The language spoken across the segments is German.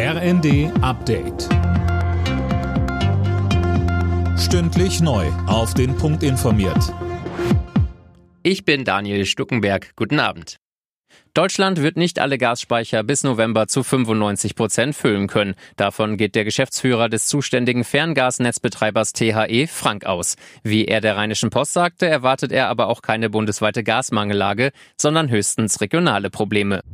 RND Update. Stündlich neu. Auf den Punkt informiert. Ich bin Daniel Stuckenberg. Guten Abend. Deutschland wird nicht alle Gasspeicher bis November zu 95 Prozent füllen können. Davon geht der Geschäftsführer des zuständigen Ferngasnetzbetreibers THE, Frank, aus. Wie er der Rheinischen Post sagte, erwartet er aber auch keine bundesweite Gasmangellage, sondern höchstens regionale Probleme.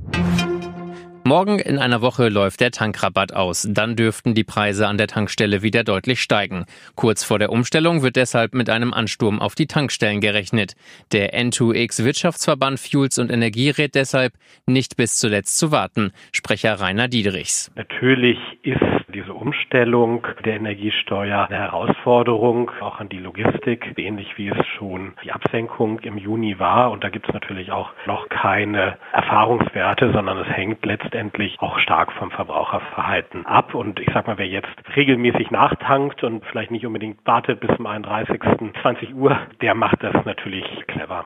Morgen in einer Woche läuft der Tankrabatt aus. Dann dürften die Preise an der Tankstelle wieder deutlich steigen. Kurz vor der Umstellung wird deshalb mit einem Ansturm auf die Tankstellen gerechnet. Der N2X Wirtschaftsverband Fuels und Energie rät deshalb, nicht bis zuletzt zu warten. Sprecher Rainer Diedrichs. Natürlich ist diese Umstellung der Energiesteuer eine Herausforderung, auch an die Logistik, ähnlich wie es schon die Absenkung im Juni war. Und da gibt es natürlich auch noch keine Erfahrungswerte, sondern es hängt letztendlich auch stark vom Verbraucherverhalten ab. Und ich sag mal, wer jetzt regelmäßig nachtankt und vielleicht nicht unbedingt wartet bis zum 31. 20 Uhr, der macht das natürlich clever.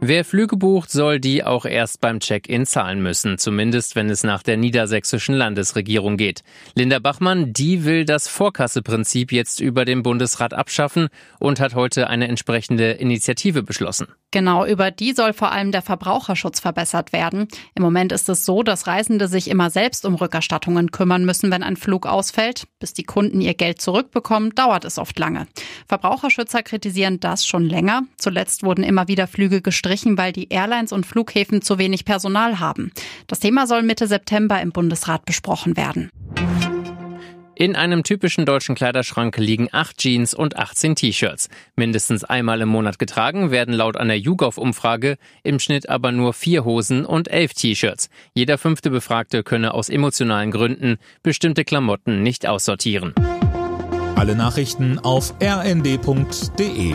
Wer Flüge bucht, soll die auch erst beim Check-in zahlen müssen, zumindest wenn es nach der niedersächsischen Landesregierung geht. Linda Bachmann, die will das Vorkasseprinzip jetzt über den Bundesrat abschaffen und hat heute eine entsprechende Initiative beschlossen. Genau, über die soll vor allem der Verbraucherschutz verbessert werden. Im Moment ist es so, dass Reisende sich immer selbst um Rückerstattungen kümmern müssen, wenn ein Flug ausfällt. Bis die Kunden ihr Geld zurückbekommen, dauert es oft lange. Verbraucherschützer kritisieren das schon länger. Zuletzt wurden immer wieder Flüge gestrichen, weil die Airlines und Flughäfen zu wenig Personal haben. Das Thema soll Mitte September im Bundesrat besprochen werden. In einem typischen deutschen Kleiderschrank liegen acht Jeans und 18 T-Shirts. Mindestens einmal im Monat getragen werden laut einer YouGov-Umfrage im Schnitt aber nur vier Hosen und elf T-Shirts. Jeder fünfte Befragte könne aus emotionalen Gründen bestimmte Klamotten nicht aussortieren. Alle Nachrichten auf rnd.de